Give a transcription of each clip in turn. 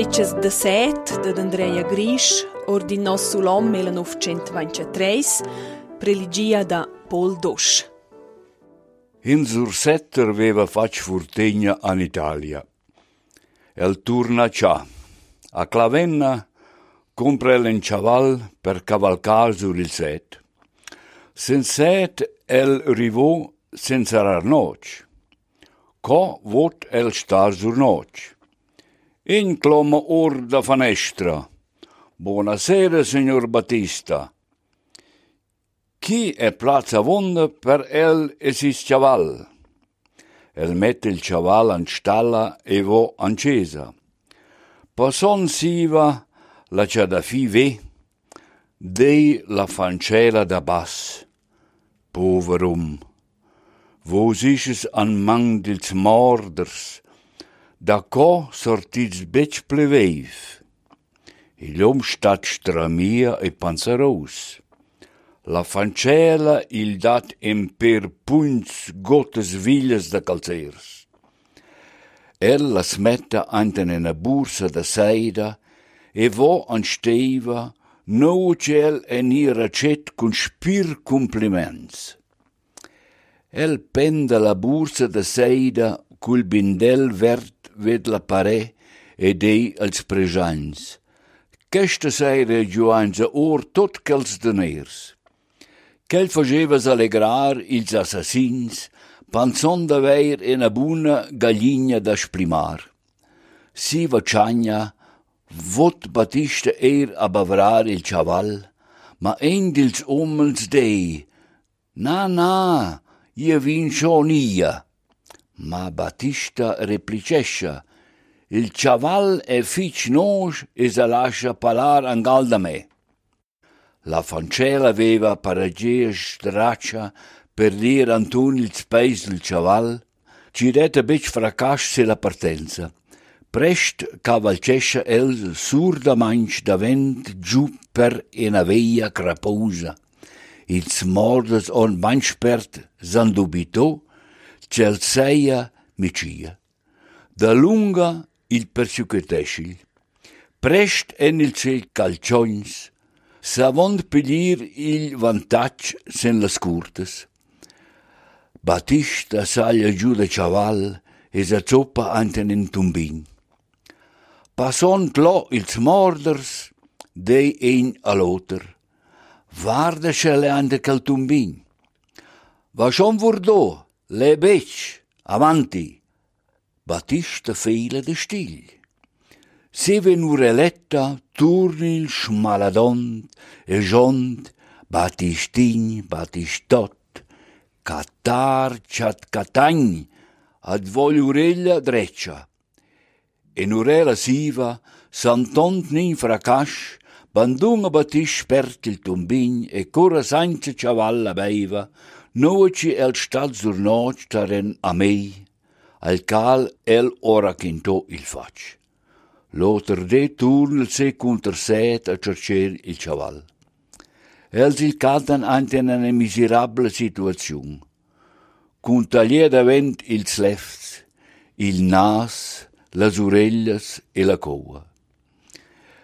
Deces de set de Andrea Grisch, ordinos sulom 1923, preligia da Paul Dosch. In Sursetter aveva fac furtegna in Italia. El turna cià. A Clavenna compra el chaval per cavalcar sur il set. Sen set el rivò senza rarnoc. Co vot el star sur noc. In cloma or da fanestra. Buonasera, signor Battista. Chi è plaza vonda per el e sis chaval? El mette il chaval an stalla e vo an cesa. Passon siva la c'ha da fi ve, dei la fancela da bas. Poverum. Vos isches an mang dils morders, da co sortits bec pleveiv. Il om stat stramia e panzerous. La fancela il dat em per punts gottes viglias da calzers. El la smetta anten en a bursa da seida e vo an steva no cel en ira cet cun spir compliments. El penda la bursa da seida cul bindel vert ved la pare e dei als pregians. Questa seira giuanza or tot chels deners. Quel facevas allegrar ils assassins, panzon d'aver una buna galligna da sprimar. Si vacciagna, vot Battista er a bavrar il chaval, ma ein dils omels dei. Na, na, io vin schon ia. Ma Battista replicescia, il chaval è fic nos e se lascia palar angal da me. La fancella aveva paragia straccia per dire Antun il speis del chaval, ci retta bec fracas se la partenza. Prest cavalcescia el surda manch davent giù per una veia craposa. Ils mordes on manchpert s'andubitò, c'el seia micia. Da lunga il persucutescil. Prest en il ce calciogns, savond pedir il vantaggio sen las curtes. Battista saglia giù da chaval e sa zoppa anten in tumbin. Passon tlo ils morders dei ein all'oter. Varda schelle ante cal tumbin. Va schon vurdò, lebeci, avanti, batistă feile de știli. Se venureletta, turnilș șmaladont, ejont, batistini, batistot, catar, chat, catani, ad voliurella dreccia. En urela siva, s'antont nin fracaș, bandunga batis spert il tumbin e cora sanca chavalla beiva, noci el stat sur noc taren a mei, al cal el ora quinto il fac. L'oter de turn il se conter set a cercer il chaval. Els il cantan ante una miserabla situazione. Cun taglier davent ils lefts, il nas, las orellas e la coa.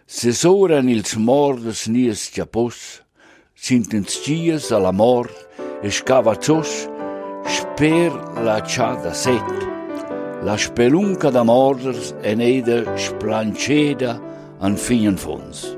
se Sesora ils mordes nies ja pos, sind ins dies alla mor, escava zos, sper la chada set. La spelunca da morders en eide splanceda an finen fons.